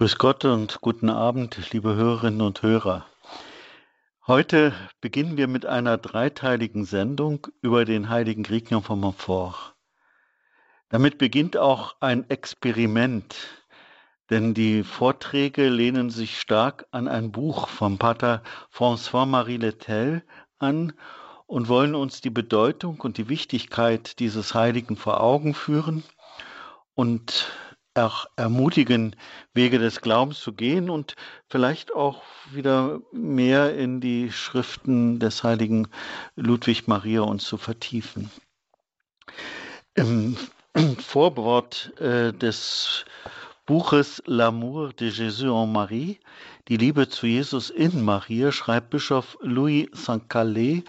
Grüß Gott und guten Abend, liebe Hörerinnen und Hörer. Heute beginnen wir mit einer dreiteiligen Sendung über den heiligen Grignon von Montfort. Damit beginnt auch ein Experiment, denn die Vorträge lehnen sich stark an ein Buch vom Pater François-Marie Letel an und wollen uns die Bedeutung und die Wichtigkeit dieses Heiligen vor Augen führen und auch ermutigen, Wege des Glaubens zu gehen und vielleicht auch wieder mehr in die Schriften des heiligen Ludwig Maria uns zu vertiefen. Im Vorwort äh, des Buches L'amour de Jésus en Marie, die Liebe zu Jesus in Maria, schreibt Bischof Louis St. Calais,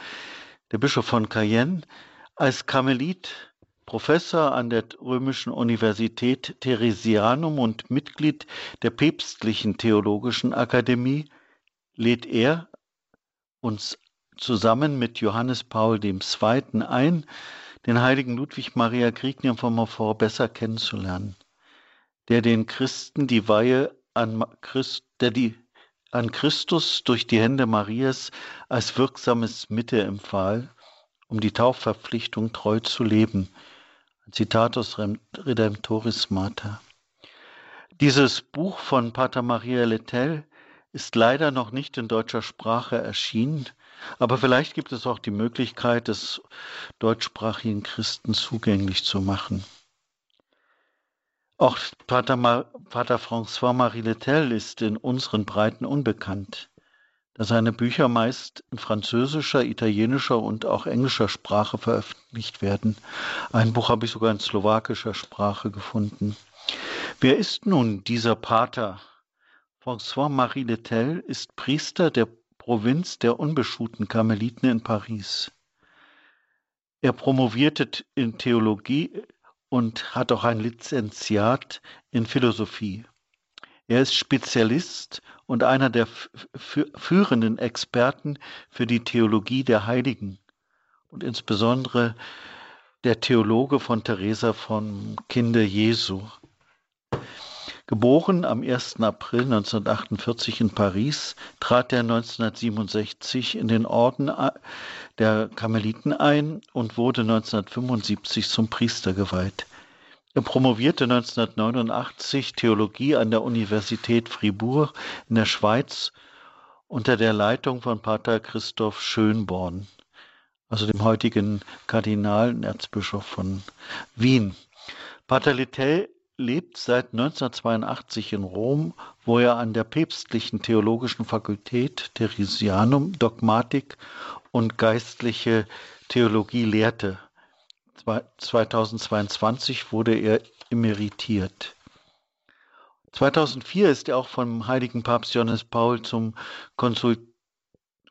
der Bischof von Cayenne, als Karmelit Professor an der Römischen Universität Theresianum und Mitglied der Päpstlichen Theologischen Akademie, lädt er uns zusammen mit Johannes Paul II. ein, den heiligen Ludwig Maria Grignion von Montfort besser kennenzulernen, der den Christen die Weihe an Christ, der die an Christus durch die Hände Marias als wirksames Mittel empfahl, um die Taufverpflichtung treu zu leben, Citatus Redemptoris Mater. Dieses Buch von Pater Maria Letel ist leider noch nicht in deutscher Sprache erschienen, aber vielleicht gibt es auch die Möglichkeit, es deutschsprachigen Christen zugänglich zu machen. Auch Pater, Pater François-Marie Letel ist in unseren Breiten unbekannt da seine Bücher meist in französischer, italienischer und auch englischer Sprache veröffentlicht werden. Ein Buch habe ich sogar in slowakischer Sprache gefunden. Wer ist nun dieser Pater? François-Marie Letel ist Priester der Provinz der unbeschuhten Karmeliten in Paris. Er promovierte in Theologie und hat auch ein Lizenziat in Philosophie. Er ist Spezialist und einer der führenden Experten für die Theologie der Heiligen und insbesondere der Theologe von Teresa von Kinde Jesu. Geboren am 1. April 1948 in Paris, trat er 1967 in den Orden der Karmeliten ein und wurde 1975 zum Priester geweiht. Er promovierte 1989 Theologie an der Universität Fribourg in der Schweiz unter der Leitung von Pater Christoph Schönborn, also dem heutigen Kardinal und Erzbischof von Wien. Pater Littell lebt seit 1982 in Rom, wo er an der päpstlichen theologischen Fakultät Theresianum Dogmatik und geistliche Theologie lehrte. 2022 wurde er emeritiert. 2004 ist er auch vom heiligen Papst Johannes Paul zum Konsul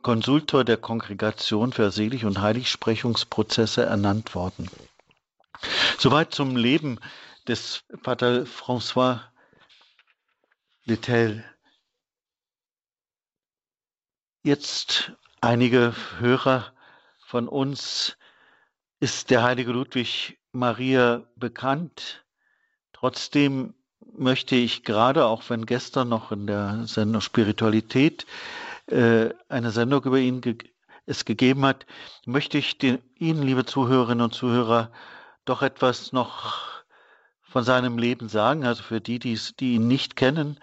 Konsultor der Kongregation für Selig- und Heiligsprechungsprozesse ernannt worden. Soweit zum Leben des Pater François Littell. Jetzt einige Hörer von uns ist der heilige Ludwig Maria bekannt. Trotzdem möchte ich gerade, auch wenn gestern noch in der Sendung Spiritualität äh, eine Sendung über ihn ge es gegeben hat, möchte ich den, Ihnen, liebe Zuhörerinnen und Zuhörer, doch etwas noch von seinem Leben sagen, also für die, die ihn nicht kennen,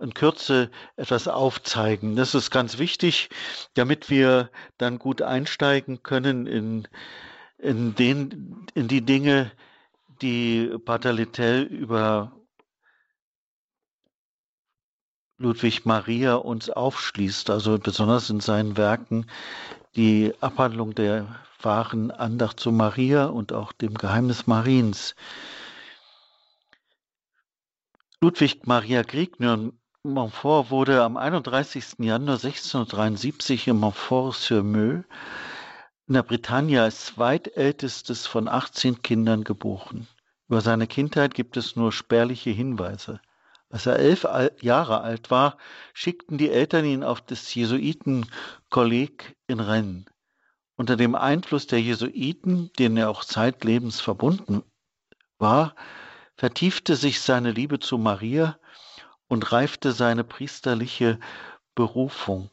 in Kürze etwas aufzeigen. Das ist ganz wichtig, damit wir dann gut einsteigen können in in, den, in die Dinge, die Pater Littell über Ludwig Maria uns aufschließt, also besonders in seinen Werken die Abhandlung der wahren Andacht zu Maria und auch dem Geheimnis Mariens. Ludwig Maria Grignon Montfort wurde am 31. Januar 1673 in Montfort-sur-Meuse in der Bretagne als zweitältestes von 18 Kindern geboren. Über seine Kindheit gibt es nur spärliche Hinweise. Als er elf Jahre alt war, schickten die Eltern ihn auf das Jesuitenkolleg in Rennes. Unter dem Einfluss der Jesuiten, denen er auch zeitlebens verbunden war, vertiefte sich seine Liebe zu Maria und reifte seine priesterliche Berufung.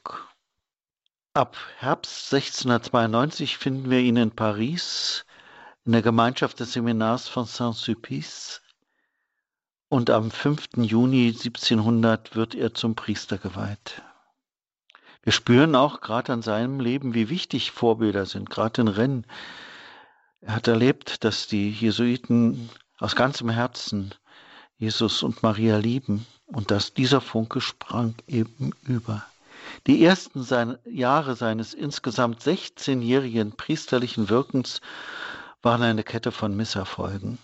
Ab Herbst 1692 finden wir ihn in Paris in der Gemeinschaft des Seminars von Saint-Sulpice und am 5. Juni 1700 wird er zum Priester geweiht. Wir spüren auch gerade an seinem Leben, wie wichtig Vorbilder sind, gerade in Rennes. Er hat erlebt, dass die Jesuiten aus ganzem Herzen Jesus und Maria lieben und dass dieser Funke sprang eben über. Die ersten Jahre seines insgesamt 16-jährigen priesterlichen Wirkens waren eine Kette von Misserfolgen.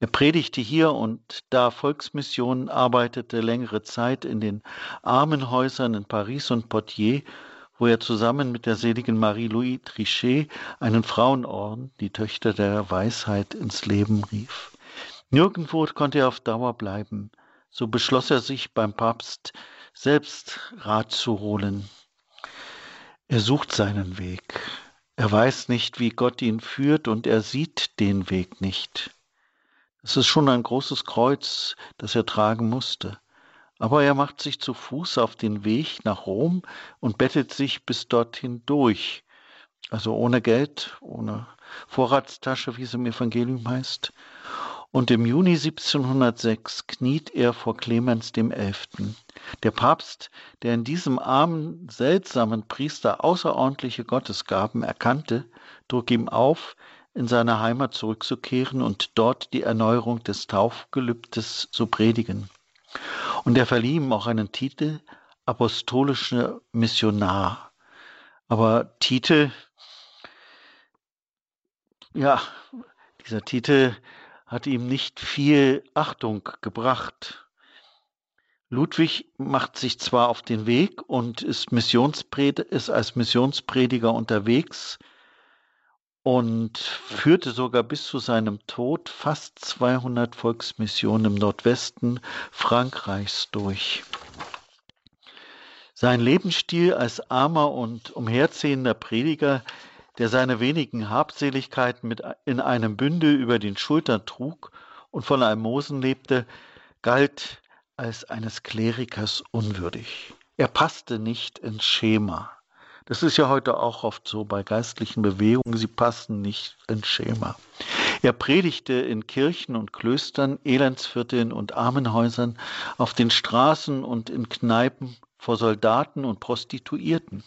Er predigte hier und da Volksmissionen, arbeitete längere Zeit in den Armenhäusern in Paris und Poitiers, wo er zusammen mit der seligen Marie-Louise Trichet einen Frauenorden, die Töchter der Weisheit, ins Leben rief. Nirgendwo konnte er auf Dauer bleiben. So beschloss er sich beim Papst selbst Rat zu holen. Er sucht seinen Weg. Er weiß nicht, wie Gott ihn führt und er sieht den Weg nicht. Es ist schon ein großes Kreuz, das er tragen musste. Aber er macht sich zu Fuß auf den Weg nach Rom und bettet sich bis dorthin durch. Also ohne Geld, ohne Vorratstasche, wie es im Evangelium heißt und im Juni 1706 kniet er vor Clemens XI. Der Papst, der in diesem armen, seltsamen Priester außerordentliche Gottesgaben erkannte, trug ihm auf, in seine Heimat zurückzukehren und dort die Erneuerung des Taufgelübdes zu predigen. Und er verlieh ihm auch einen Titel apostolischer Missionar. Aber Titel, ja, dieser Titel hat ihm nicht viel Achtung gebracht. Ludwig macht sich zwar auf den Weg und ist, ist als Missionsprediger unterwegs und führte sogar bis zu seinem Tod fast 200 Volksmissionen im Nordwesten Frankreichs durch. Sein Lebensstil als armer und umherziehender Prediger der seine wenigen Habseligkeiten mit in einem Bündel über den Schultern trug und von Almosen lebte, galt als eines Klerikers unwürdig. Er passte nicht ins Schema. Das ist ja heute auch oft so bei geistlichen Bewegungen, sie passen nicht ins Schema. Er predigte in Kirchen und Klöstern, Elendsvierteln und Armenhäusern, auf den Straßen und in Kneipen vor Soldaten und Prostituierten.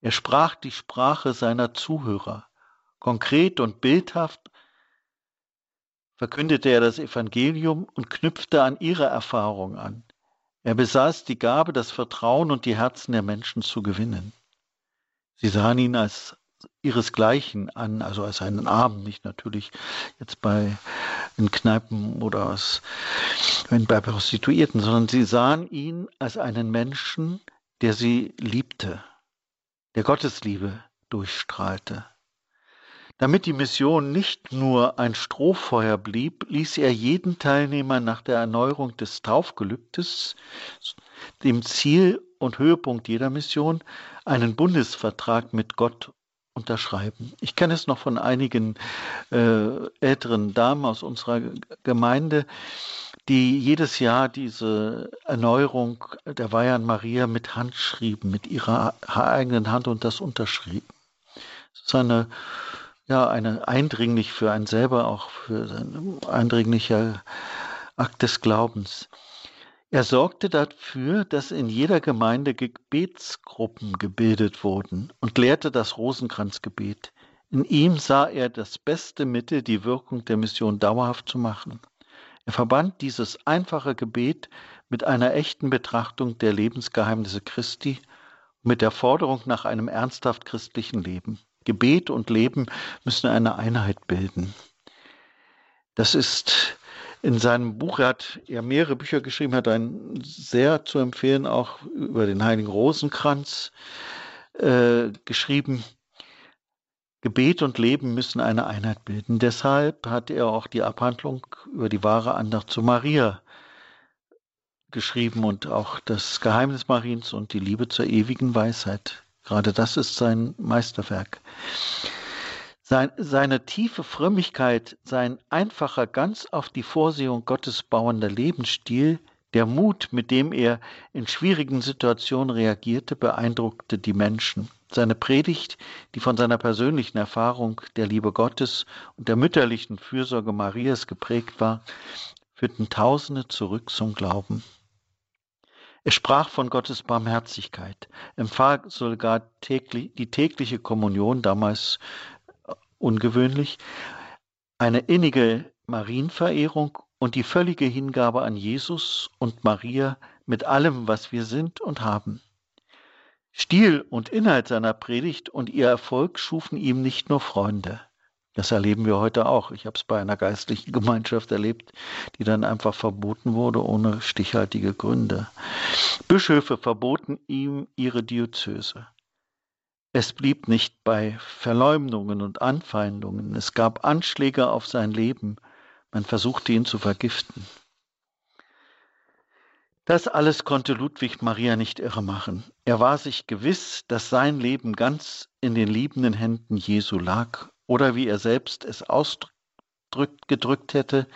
Er sprach die Sprache seiner Zuhörer. Konkret und bildhaft verkündete er das Evangelium und knüpfte an ihre Erfahrung an. Er besaß die Gabe, das Vertrauen und die Herzen der Menschen zu gewinnen. Sie sahen ihn als ihresgleichen an, also als einen Armen, nicht natürlich jetzt bei in Kneipen oder aus, bei Prostituierten, sondern sie sahen ihn als einen Menschen, der sie liebte, der Gottesliebe durchstrahlte. Damit die Mission nicht nur ein Strohfeuer blieb, ließ er jeden Teilnehmer nach der Erneuerung des Taufgelübdes, dem Ziel und Höhepunkt jeder Mission, einen Bundesvertrag mit Gott unterschreiben. Ich kenne es noch von einigen äh, älteren Damen aus unserer Gemeinde, die jedes Jahr diese Erneuerung der Weihern Maria mit Hand schrieben, mit ihrer eigenen Hand und das unterschrieben. Es ist eine, ja, eine eindringlich für einen selber auch für ein eindringlicher Akt des Glaubens. Er sorgte dafür, dass in jeder Gemeinde Gebetsgruppen gebildet wurden und lehrte das Rosenkranzgebet. In ihm sah er das beste Mittel, die Wirkung der Mission dauerhaft zu machen. Er verband dieses einfache Gebet mit einer echten Betrachtung der Lebensgeheimnisse Christi mit der Forderung nach einem ernsthaft christlichen Leben. Gebet und Leben müssen eine Einheit bilden. Das ist in seinem Buch, er hat ja mehrere Bücher geschrieben, hat ein sehr zu empfehlen, auch über den Heiligen Rosenkranz äh, geschrieben. Gebet und Leben müssen eine Einheit bilden. Deshalb hat er auch die Abhandlung über die wahre Andacht zu Maria geschrieben und auch das Geheimnis Mariens und die Liebe zur ewigen Weisheit. Gerade das ist sein Meisterwerk. Sein, seine tiefe Frömmigkeit, sein einfacher, ganz auf die Vorsehung Gottes bauender Lebensstil, Der Mut, mit dem er in schwierigen Situationen reagierte, beeindruckte die Menschen. Seine Predigt, die von seiner persönlichen Erfahrung der Liebe Gottes und der mütterlichen Fürsorge Marias geprägt war, führten Tausende zurück zum Glauben. Er sprach von Gottes Barmherzigkeit, empfahl sogar täglich, die tägliche Kommunion, damals ungewöhnlich, eine innige Marienverehrung und die völlige Hingabe an Jesus und Maria mit allem, was wir sind und haben. Stil und Inhalt seiner Predigt und ihr Erfolg schufen ihm nicht nur Freunde. Das erleben wir heute auch. Ich habe es bei einer geistlichen Gemeinschaft erlebt, die dann einfach verboten wurde ohne stichhaltige Gründe. Bischöfe verboten ihm ihre Diözese. Es blieb nicht bei Verleumdungen und Anfeindungen. Es gab Anschläge auf sein Leben. Man versuchte ihn zu vergiften. Das alles konnte Ludwig Maria nicht irre machen. Er war sich gewiss, dass sein Leben ganz in den liebenden Händen Jesu lag oder wie er selbst es ausgedrückt hätte,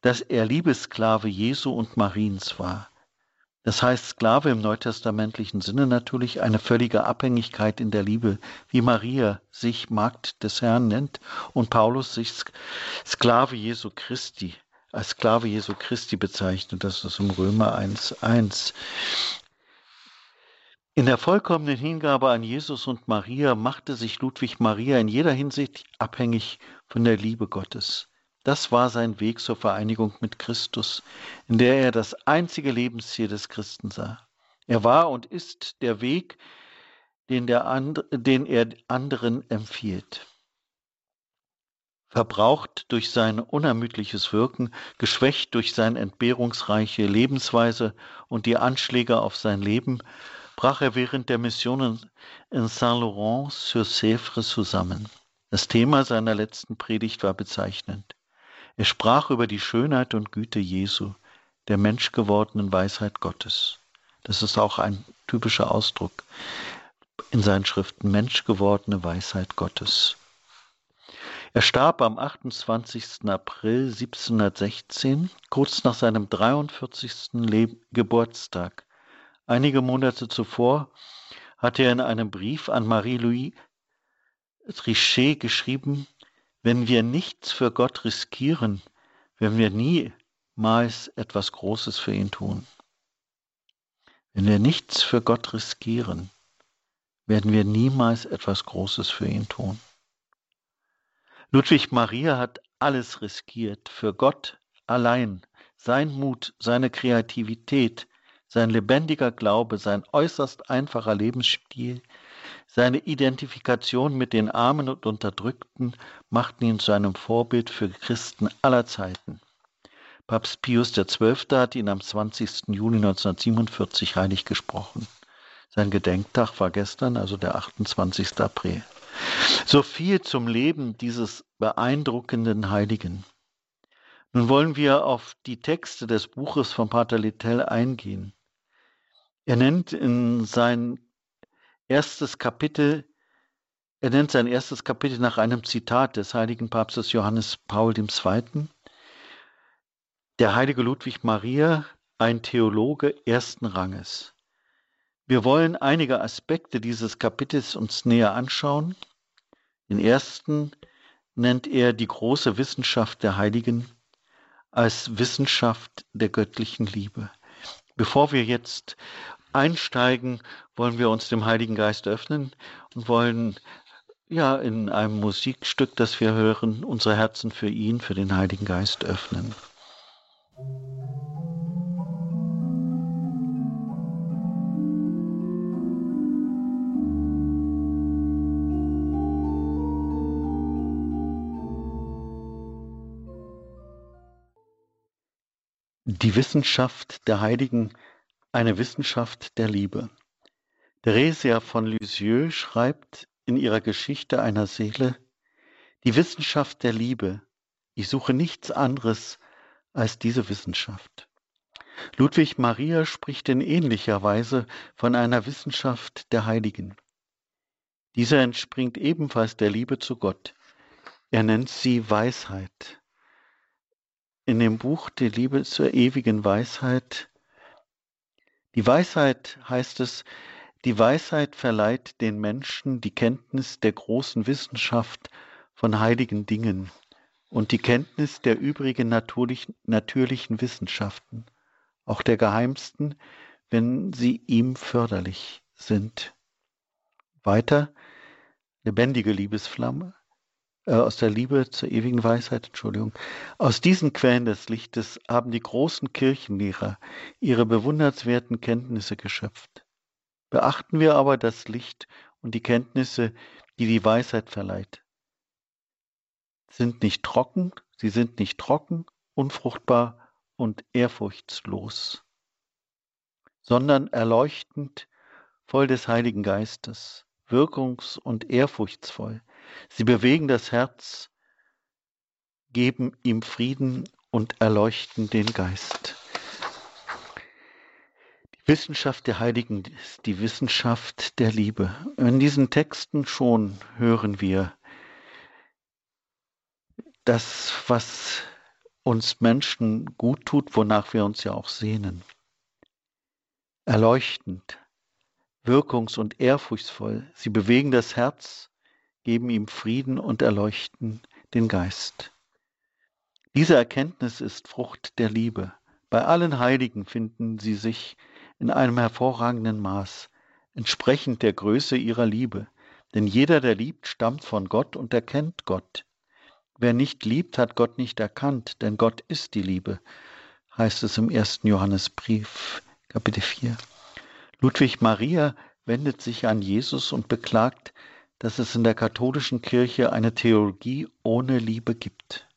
dass er Liebessklave Jesu und Mariens war. Das heißt Sklave im neutestamentlichen Sinne natürlich eine völlige Abhängigkeit in der Liebe, wie Maria sich Magd des Herrn nennt und Paulus sich Sklave Jesu Christi als Sklave Jesu Christi bezeichnet. Das ist im Römer 1.1. In der vollkommenen Hingabe an Jesus und Maria machte sich Ludwig Maria in jeder Hinsicht abhängig von der Liebe Gottes. Das war sein Weg zur Vereinigung mit Christus, in der er das einzige Lebensziel des Christen sah. Er war und ist der Weg, den, der and, den er anderen empfiehlt. Verbraucht durch sein unermüdliches Wirken, geschwächt durch seine entbehrungsreiche Lebensweise und die Anschläge auf sein Leben, brach er während der Missionen in Saint-Laurent-sur-Sèvres zusammen. Das Thema seiner letzten Predigt war bezeichnend. Er sprach über die Schönheit und Güte Jesu, der menschgewordenen Weisheit Gottes. Das ist auch ein typischer Ausdruck in seinen Schriften, menschgewordene Weisheit Gottes. Er starb am 28. April 1716, kurz nach seinem 43. Leb Geburtstag. Einige Monate zuvor hatte er in einem Brief an Marie-Louise Trichet geschrieben, wenn wir nichts für Gott riskieren, werden wir niemals etwas Großes für ihn tun. Wenn wir nichts für Gott riskieren, werden wir niemals etwas Großes für ihn tun. Ludwig Maria hat alles riskiert für Gott allein. Sein Mut, seine Kreativität, sein lebendiger Glaube, sein äußerst einfacher Lebensstil, seine Identifikation mit den Armen und Unterdrückten machten ihn zu einem Vorbild für Christen aller Zeiten. Papst Pius XII. hat ihn am 20. Juni 1947 heilig gesprochen. Sein Gedenktag war gestern, also der 28. April. So viel zum Leben dieses beeindruckenden Heiligen. Nun wollen wir auf die Texte des Buches von Pater Littell eingehen. Er nennt in sein erstes Kapitel, er nennt sein erstes Kapitel nach einem Zitat des heiligen Papstes Johannes Paul II. Der heilige Ludwig Maria, ein Theologe ersten Ranges. Wir wollen einige Aspekte dieses Kapitels uns näher anschauen. Den ersten nennt er die große Wissenschaft der Heiligen als Wissenschaft der göttlichen Liebe. Bevor wir jetzt einsteigen, wollen wir uns dem Heiligen Geist öffnen und wollen ja in einem Musikstück, das wir hören, unsere Herzen für ihn, für den Heiligen Geist öffnen. Die Wissenschaft der Heiligen eine Wissenschaft der Liebe. Theresia von Lisieux schreibt in ihrer Geschichte einer Seele, die Wissenschaft der Liebe, ich suche nichts anderes als diese Wissenschaft. Ludwig Maria spricht in ähnlicher Weise von einer Wissenschaft der Heiligen. Diese entspringt ebenfalls der Liebe zu Gott. Er nennt sie Weisheit. In dem Buch Die Liebe zur ewigen Weisheit. Die Weisheit heißt es, die Weisheit verleiht den Menschen die Kenntnis der großen Wissenschaft von heiligen Dingen und die Kenntnis der übrigen natürlichen, natürlichen Wissenschaften, auch der geheimsten, wenn sie ihm förderlich sind. Weiter, lebendige Liebesflamme, äh, aus der Liebe zur ewigen Weisheit, Entschuldigung. Aus diesen Quellen des Lichtes haben die großen Kirchenlehrer ihre bewundernswerten Kenntnisse geschöpft. Beachten wir aber das Licht und die Kenntnisse, die die Weisheit verleiht. Sind nicht trocken, sie sind nicht trocken, unfruchtbar und ehrfurchtslos, sondern erleuchtend, voll des Heiligen Geistes, wirkungs- und ehrfurchtsvoll. Sie bewegen das Herz, geben ihm Frieden und erleuchten den Geist. Wissenschaft der Heiligen ist die Wissenschaft der Liebe. In diesen Texten schon hören wir das, was uns Menschen gut tut, wonach wir uns ja auch sehnen. Erleuchtend, wirkungs- und ehrfurchtsvoll. Sie bewegen das Herz, geben ihm Frieden und erleuchten den Geist. Diese Erkenntnis ist Frucht der Liebe. Bei allen Heiligen finden sie sich in einem hervorragenden Maß, entsprechend der Größe ihrer Liebe. Denn jeder, der liebt, stammt von Gott und erkennt Gott. Wer nicht liebt, hat Gott nicht erkannt, denn Gott ist die Liebe, heißt es im ersten Johannesbrief, Kapitel 4. Ludwig Maria wendet sich an Jesus und beklagt, dass es in der katholischen Kirche eine Theologie ohne Liebe gibt.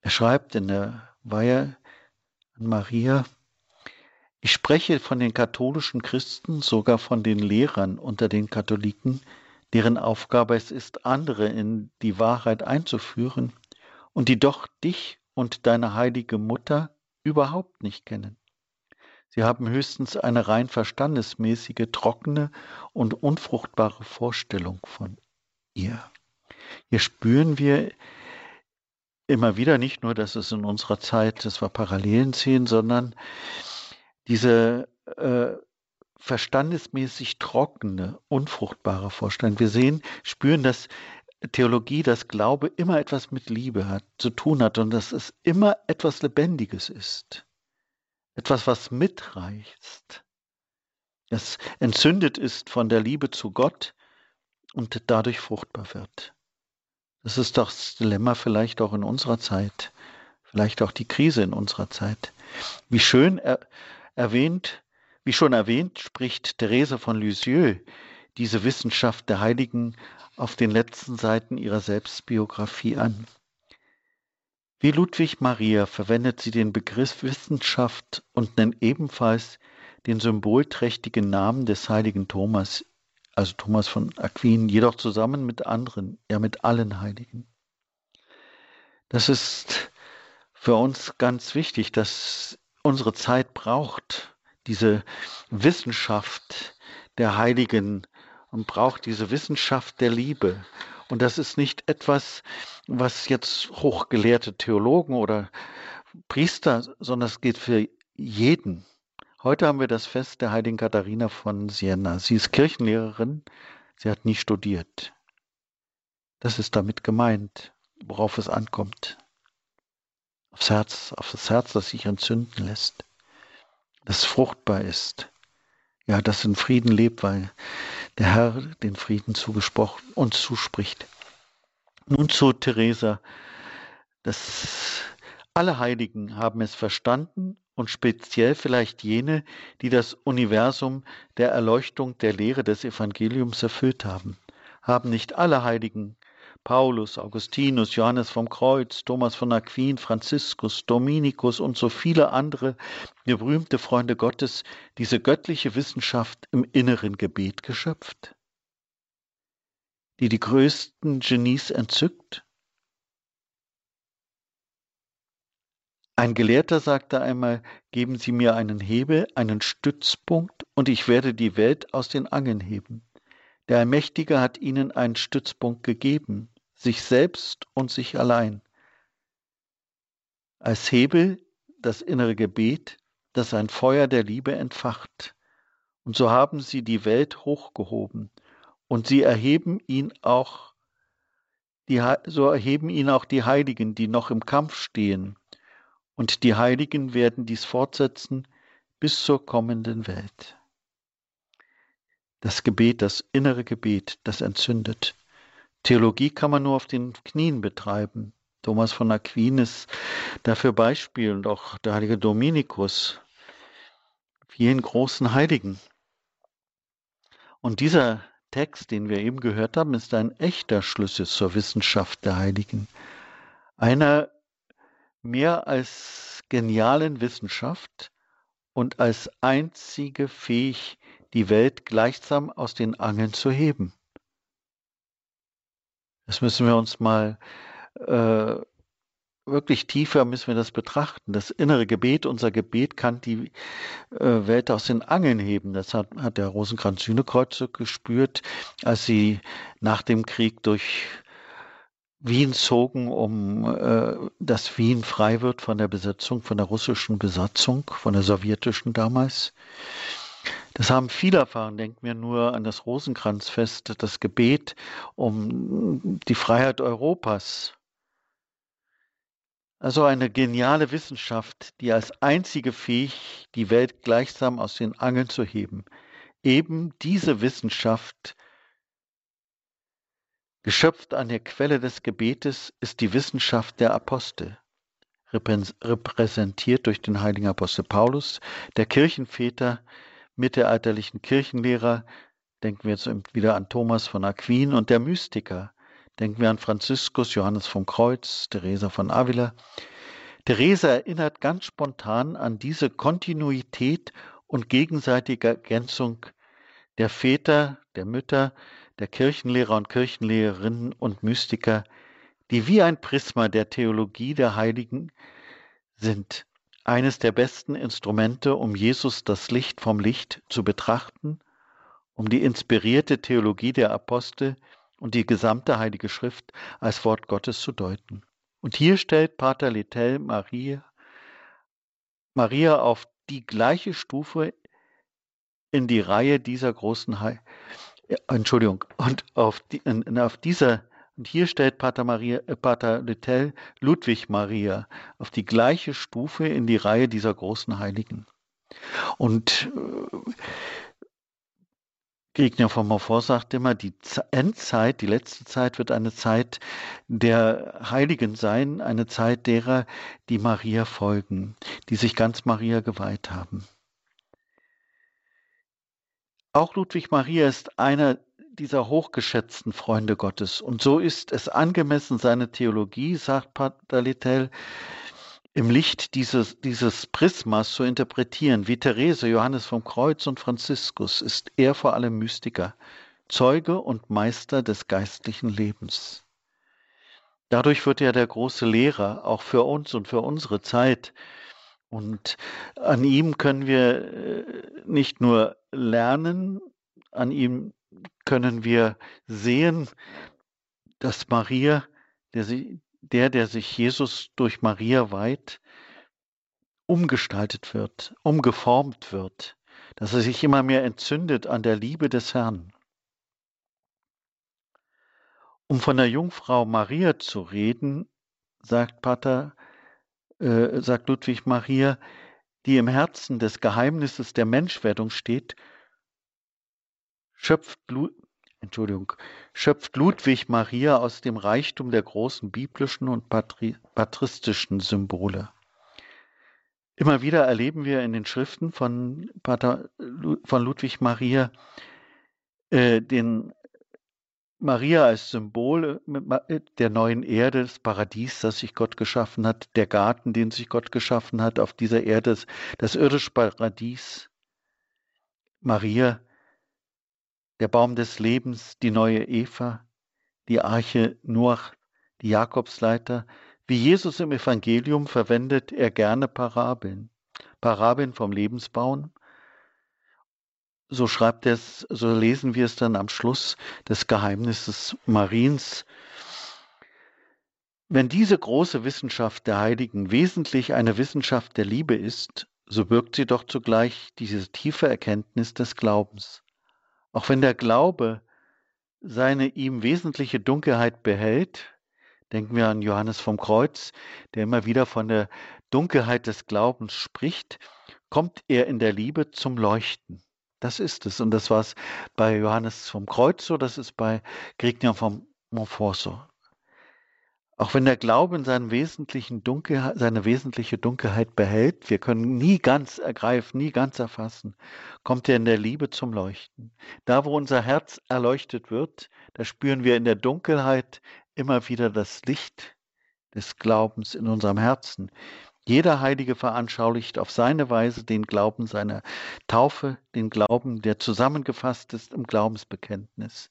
Er schreibt in der Weihe an Maria, ich spreche von den katholischen Christen, sogar von den Lehrern unter den Katholiken, deren Aufgabe es ist, andere in die Wahrheit einzuführen und die doch dich und deine heilige Mutter überhaupt nicht kennen. Sie haben höchstens eine rein verstandesmäßige, trockene und unfruchtbare Vorstellung von ihr. Hier spüren wir immer wieder nicht nur, dass es in unserer Zeit, dass wir Parallelen sehen, sondern diese äh, verstandesmäßig trockene, unfruchtbare Vorstellung. Wir sehen, spüren, dass Theologie, dass Glaube immer etwas mit Liebe hat, zu tun hat und dass es immer etwas Lebendiges ist. Etwas, was mitreißt. Das entzündet ist von der Liebe zu Gott und dadurch fruchtbar wird. Das ist doch das Dilemma vielleicht auch in unserer Zeit, vielleicht auch die Krise in unserer Zeit. Wie schön er, erwähnt, wie schon erwähnt, spricht Therese von Lisieux diese Wissenschaft der Heiligen auf den letzten Seiten ihrer Selbstbiografie an. Wie Ludwig Maria verwendet sie den Begriff Wissenschaft und nennt ebenfalls den symbolträchtigen Namen des heiligen Thomas, also Thomas von Aquin, jedoch zusammen mit anderen, ja mit allen Heiligen. Das ist für uns ganz wichtig, dass unsere Zeit braucht diese Wissenschaft der Heiligen und braucht diese Wissenschaft der Liebe. Und das ist nicht etwas, was jetzt hochgelehrte Theologen oder Priester, sondern es geht für jeden. Heute haben wir das Fest der heiligen Katharina von Siena. Sie ist Kirchenlehrerin, sie hat nie studiert. Das ist damit gemeint, worauf es ankommt aufs Herz, auf das Herz, das sich entzünden lässt, das fruchtbar ist. Ja, das in Frieden lebt, weil der Herr den Frieden zugesprochen und zuspricht. Nun zu Theresa. Das, alle Heiligen haben es verstanden und speziell vielleicht jene, die das Universum der Erleuchtung der Lehre des Evangeliums erfüllt haben. Haben nicht alle Heiligen Paulus, Augustinus, Johannes vom Kreuz, Thomas von Aquin, Franziskus, Dominikus und so viele andere berühmte Freunde Gottes diese göttliche Wissenschaft im inneren Gebet geschöpft, die die größten Genies entzückt? Ein Gelehrter sagte einmal, geben Sie mir einen Hebel, einen Stützpunkt, und ich werde die Welt aus den Angeln heben. Der Allmächtige hat ihnen einen Stützpunkt gegeben, sich selbst und sich allein. Als Hebel das innere Gebet, das ein Feuer der Liebe entfacht. Und so haben sie die Welt hochgehoben. Und sie erheben ihn auch, die, so erheben ihn auch die Heiligen, die noch im Kampf stehen. Und die Heiligen werden dies fortsetzen bis zur kommenden Welt. Das Gebet, das innere Gebet, das entzündet. Theologie kann man nur auf den Knien betreiben. Thomas von Aquin ist dafür Beispiel und auch der heilige Dominikus, vielen großen Heiligen. Und dieser Text, den wir eben gehört haben, ist ein echter Schlüssel zur Wissenschaft der Heiligen. Einer mehr als genialen Wissenschaft und als einzige fähig, die Welt gleichsam aus den Angeln zu heben. Das müssen wir uns mal äh, wirklich tiefer müssen wir das betrachten. Das innere Gebet, unser Gebet kann die äh, Welt aus den Angeln heben. Das hat, hat der Rosenkranz Sühnekreuz gespürt, als sie nach dem Krieg durch Wien zogen, um äh, dass Wien frei wird von der Besetzung, von der russischen Besatzung, von der sowjetischen damals. Das haben viele erfahren. Denken wir nur an das Rosenkranzfest, das Gebet um die Freiheit Europas. Also eine geniale Wissenschaft, die als einzige fähig, die Welt gleichsam aus den Angeln zu heben. Eben diese Wissenschaft, geschöpft an der Quelle des Gebetes, ist die Wissenschaft der Apostel, repräsentiert durch den heiligen Apostel Paulus, der Kirchenväter, mittelalterlichen Kirchenlehrer, denken wir jetzt wieder an Thomas von Aquin und der Mystiker, Denken wir an Franziskus, Johannes vom Kreuz, Teresa von Avila. Teresa erinnert ganz spontan an diese Kontinuität und gegenseitige Ergänzung der Väter, der Mütter, der Kirchenlehrer und Kirchenlehrerinnen und Mystiker, die wie ein Prisma der Theologie der Heiligen sind, eines der besten Instrumente, um Jesus das Licht vom Licht zu betrachten, um die inspirierte Theologie der Apostel und die gesamte Heilige Schrift als Wort Gottes zu deuten. Und hier stellt Pater Littell Maria, Maria auf die gleiche Stufe in die Reihe dieser großen He Entschuldigung, und auf, die, in, auf dieser und hier stellt Pater, Maria, äh, Pater Littell Ludwig Maria auf die gleiche Stufe in die Reihe dieser großen Heiligen. Und äh, Gegner von Montfort sagt immer, die Endzeit, die letzte Zeit wird eine Zeit der Heiligen sein, eine Zeit derer, die Maria folgen, die sich ganz Maria geweiht haben. Auch Ludwig Maria ist einer dieser hochgeschätzten Freunde Gottes. Und so ist es angemessen, seine Theologie, sagt Pater Littell, im Licht dieses, dieses Prismas zu interpretieren. Wie Therese, Johannes vom Kreuz und Franziskus ist er vor allem Mystiker, Zeuge und Meister des geistlichen Lebens. Dadurch wird er der große Lehrer, auch für uns und für unsere Zeit. Und an ihm können wir äh, nicht nur lernen, an ihm können wir sehen, dass Maria, der, der, der sich Jesus durch Maria weiht, umgestaltet wird, umgeformt wird, dass er sich immer mehr entzündet an der Liebe des Herrn. Um von der Jungfrau Maria zu reden, sagt Pater, äh, sagt Ludwig Maria, die im Herzen des Geheimnisses der Menschwerdung steht, schöpft Entschuldigung, schöpft Ludwig Maria aus dem Reichtum der großen biblischen und patri patristischen Symbole. Immer wieder erleben wir in den Schriften von, Pater, von Ludwig Maria äh, den Maria als Symbol äh, der neuen Erde, des Paradies, das sich Gott geschaffen hat, der Garten, den sich Gott geschaffen hat auf dieser Erde, das irdische Paradies. Maria der Baum des Lebens, die neue Eva, die Arche Noach, die Jakobsleiter. Wie Jesus im Evangelium verwendet er gerne Parabeln. Parabeln vom Lebensbaum. So schreibt er es, so lesen wir es dann am Schluss des Geheimnisses Mariens. Wenn diese große Wissenschaft der Heiligen wesentlich eine Wissenschaft der Liebe ist, so birgt sie doch zugleich diese tiefe Erkenntnis des Glaubens. Auch wenn der Glaube seine ihm wesentliche Dunkelheit behält, denken wir an Johannes vom Kreuz, der immer wieder von der Dunkelheit des Glaubens spricht, kommt er in der Liebe zum Leuchten. Das ist es. Und das war es bei Johannes vom Kreuz so, das ist bei Grignion vom Montfort so. Auch wenn der Glaube in seinen wesentlichen Dunkelheit, seine wesentliche Dunkelheit behält, wir können nie ganz ergreifen, nie ganz erfassen, kommt er in der Liebe zum Leuchten. Da, wo unser Herz erleuchtet wird, da spüren wir in der Dunkelheit immer wieder das Licht des Glaubens in unserem Herzen. Jeder Heilige veranschaulicht auf seine Weise den Glauben seiner Taufe, den Glauben, der zusammengefasst ist im Glaubensbekenntnis.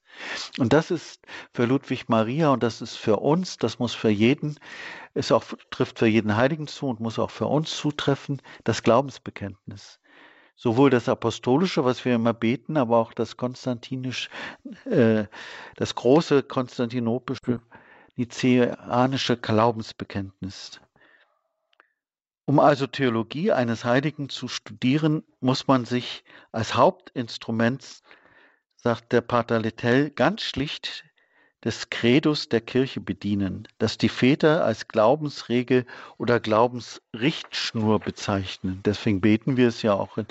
Und das ist für Ludwig Maria und das ist für uns, das muss für jeden, es auch trifft für jeden Heiligen zu und muss auch für uns zutreffen, das Glaubensbekenntnis. Sowohl das Apostolische, was wir immer beten, aber auch das Konstantinisch, äh, das große konstantinopische, nizäanische Glaubensbekenntnis. Um also Theologie eines Heiligen zu studieren, muss man sich als Hauptinstrument, sagt der Pater Lettel, ganz schlicht des Credos der Kirche bedienen, das die Väter als Glaubensregel oder Glaubensrichtschnur bezeichnen. Deswegen beten wir es ja auch in,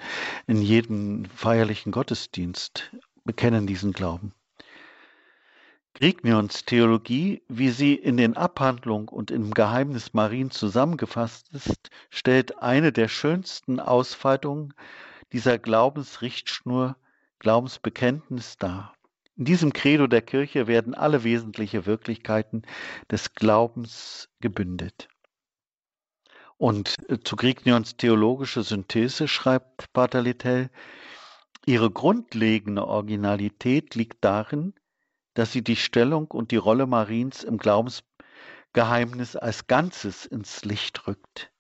in jedem feierlichen Gottesdienst, bekennen diesen Glauben. Grignions Theologie, wie sie in den Abhandlungen und im Geheimnis Marien zusammengefasst ist, stellt eine der schönsten Ausfaltungen dieser Glaubensrichtschnur, Glaubensbekenntnis dar. In diesem Credo der Kirche werden alle wesentlichen Wirklichkeiten des Glaubens gebündet. Und äh, zu Grignions theologische Synthese schreibt Pater Littell, ihre grundlegende Originalität liegt darin, dass sie die Stellung und die Rolle Mariens im Glaubensgeheimnis als Ganzes ins Licht rückt.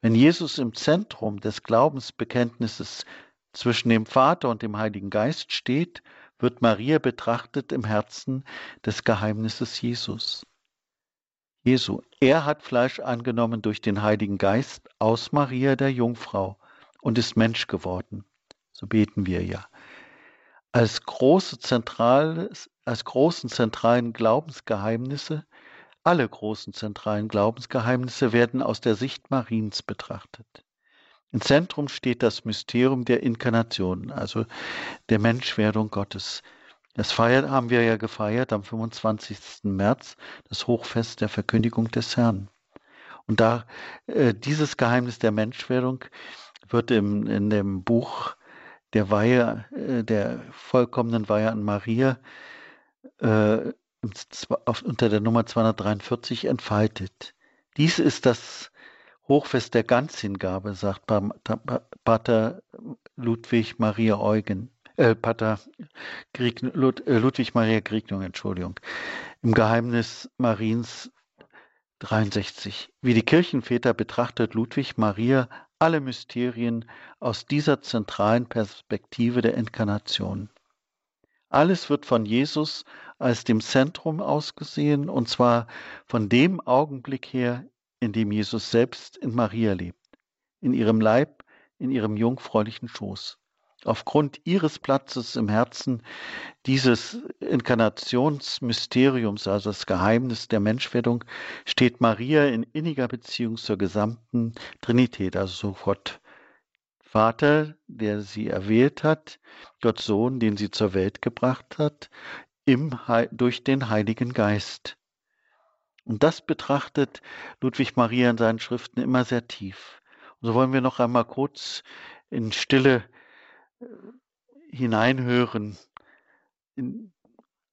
Wenn Jesus im Zentrum des Glaubensbekenntnisses zwischen dem Vater und dem Heiligen Geist steht, wird Maria betrachtet im Herzen des Geheimnisses Jesus. Jesu, er hat Fleisch angenommen durch den Heiligen Geist aus Maria der Jungfrau und ist Mensch geworden. So beten wir ja als große zentrales, als großen zentralen Glaubensgeheimnisse, alle großen zentralen Glaubensgeheimnisse werden aus der Sicht Mariens betrachtet. Im Zentrum steht das Mysterium der Inkarnation, also der Menschwerdung Gottes. Das feiert, haben wir ja gefeiert am 25. März, das Hochfest der Verkündigung des Herrn. Und da äh, dieses Geheimnis der Menschwerdung wird im, in dem Buch der Weihe, äh, der vollkommenen Weihe an Maria äh, unter der Nummer 243 entfaltet. Dies ist das Hochfest der Ganzhingabe, sagt Pater Ludwig Maria Eugen, äh, Pater Grieg, äh, Ludwig Maria Griegnung, Entschuldigung, im Geheimnis Mariens 63. Wie die Kirchenväter betrachtet Ludwig Maria alle Mysterien aus dieser zentralen Perspektive der Inkarnation. Alles wird von Jesus als dem Zentrum ausgesehen, und zwar von dem Augenblick her, in dem Jesus selbst in Maria lebt, in ihrem Leib, in ihrem jungfräulichen Schoß. Aufgrund ihres Platzes im Herzen dieses Inkarnationsmysteriums, also das Geheimnis der Menschwerdung, steht Maria in inniger Beziehung zur gesamten Trinität, also so Gott Vater, der sie erwählt hat, Gott Sohn, den sie zur Welt gebracht hat, im, durch den Heiligen Geist. Und das betrachtet Ludwig Maria in seinen Schriften immer sehr tief. Und so wollen wir noch einmal kurz in Stille hineinhören in,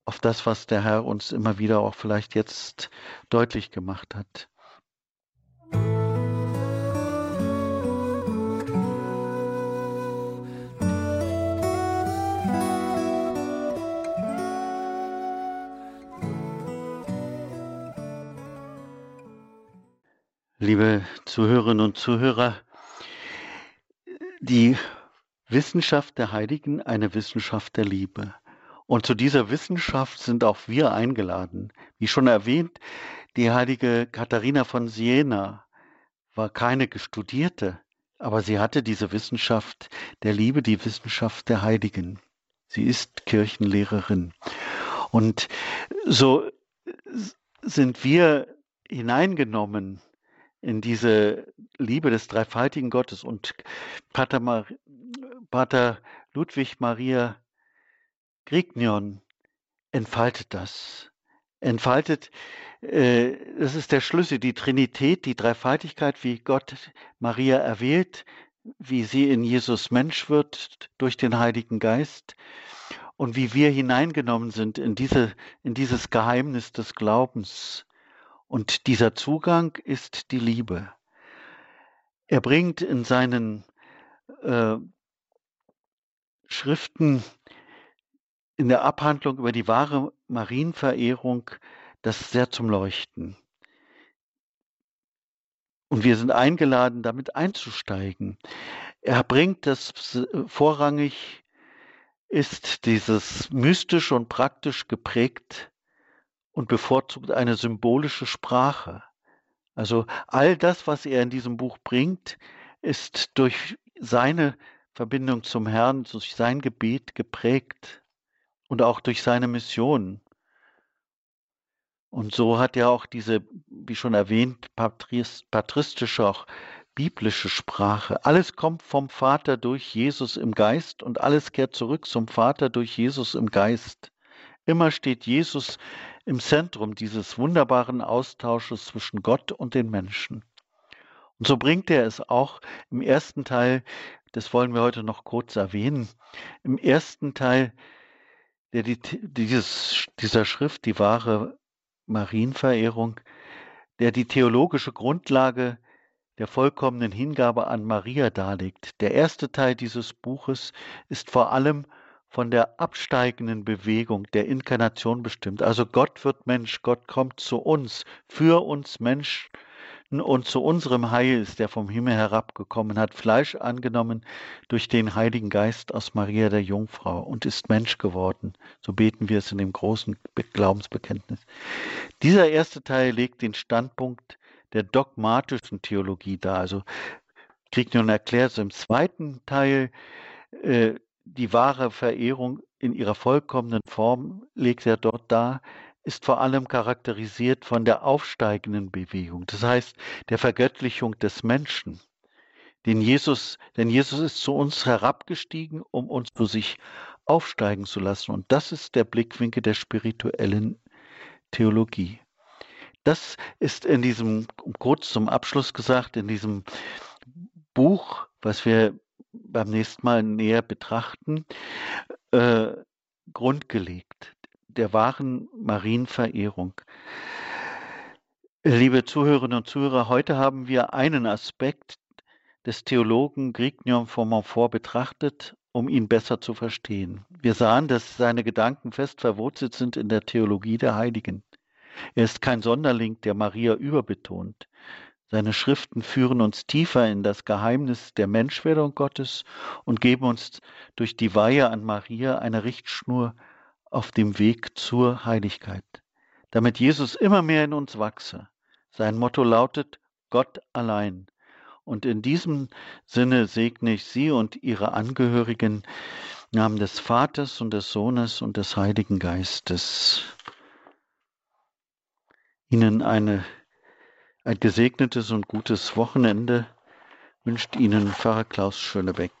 auf das, was der Herr uns immer wieder auch vielleicht jetzt deutlich gemacht hat. Liebe Zuhörerinnen und Zuhörer, die Wissenschaft der Heiligen eine Wissenschaft der Liebe. Und zu dieser Wissenschaft sind auch wir eingeladen. Wie schon erwähnt, die heilige Katharina von Siena war keine Gestudierte, aber sie hatte diese Wissenschaft der Liebe, die Wissenschaft der Heiligen. Sie ist Kirchenlehrerin. Und so sind wir hineingenommen in diese Liebe des dreifaltigen Gottes. Und Pater, Mar Pater Ludwig Maria Grignion entfaltet das. Entfaltet, äh, das ist der Schlüssel, die Trinität, die Dreifaltigkeit, wie Gott Maria erwählt, wie sie in Jesus Mensch wird durch den Heiligen Geist und wie wir hineingenommen sind in, diese, in dieses Geheimnis des Glaubens. Und dieser Zugang ist die Liebe. Er bringt in seinen äh, Schriften in der Abhandlung über die wahre Marienverehrung das sehr zum Leuchten. Und wir sind eingeladen, damit einzusteigen. Er bringt das vorrangig ist dieses mystisch und praktisch geprägt und bevorzugt eine symbolische Sprache. Also all das, was er in diesem Buch bringt, ist durch seine Verbindung zum Herrn, durch sein Gebet geprägt und auch durch seine Mission. Und so hat er auch diese, wie schon erwähnt, patristische, auch biblische Sprache. Alles kommt vom Vater durch Jesus im Geist und alles kehrt zurück zum Vater durch Jesus im Geist. Immer steht Jesus im Zentrum dieses wunderbaren Austausches zwischen Gott und den Menschen. Und so bringt er es auch im ersten Teil, das wollen wir heute noch kurz erwähnen, im ersten Teil der, dieses, dieser Schrift, die wahre Marienverehrung, der die theologische Grundlage der vollkommenen Hingabe an Maria darlegt. Der erste Teil dieses Buches ist vor allem von der absteigenden Bewegung der Inkarnation bestimmt. Also Gott wird Mensch, Gott kommt zu uns, für uns Menschen und zu unserem Heil ist er vom Himmel herabgekommen, hat Fleisch angenommen durch den Heiligen Geist aus Maria der Jungfrau und ist Mensch geworden. So beten wir es in dem großen Glaubensbekenntnis. Dieser erste Teil legt den Standpunkt der dogmatischen Theologie dar. Also kriegt nun erklärt, so im zweiten Teil äh, die wahre Verehrung in ihrer vollkommenen Form legt er dort dar ist vor allem charakterisiert von der aufsteigenden Bewegung, das heißt der Vergöttlichung des Menschen. Den Jesus, denn Jesus ist zu uns herabgestiegen, um uns zu sich aufsteigen zu lassen. Und das ist der Blickwinkel der spirituellen Theologie. Das ist in diesem, kurz zum Abschluss gesagt, in diesem Buch, was wir beim nächsten Mal näher betrachten, äh, grundgelegt der wahren Marienverehrung. Liebe Zuhörerinnen und Zuhörer, heute haben wir einen Aspekt des Theologen Grignion von Montfort betrachtet, um ihn besser zu verstehen. Wir sahen, dass seine Gedanken fest verwurzelt sind in der Theologie der Heiligen. Er ist kein Sonderling, der Maria überbetont. Seine Schriften führen uns tiefer in das Geheimnis der Menschwerdung Gottes und geben uns durch die Weihe an Maria eine Richtschnur auf dem Weg zur Heiligkeit, damit Jesus immer mehr in uns wachse. Sein Motto lautet Gott allein. Und in diesem Sinne segne ich Sie und Ihre Angehörigen im Namen des Vaters und des Sohnes und des Heiligen Geistes. Ihnen eine, ein gesegnetes und gutes Wochenende wünscht Ihnen Pfarrer Klaus Schönebeck.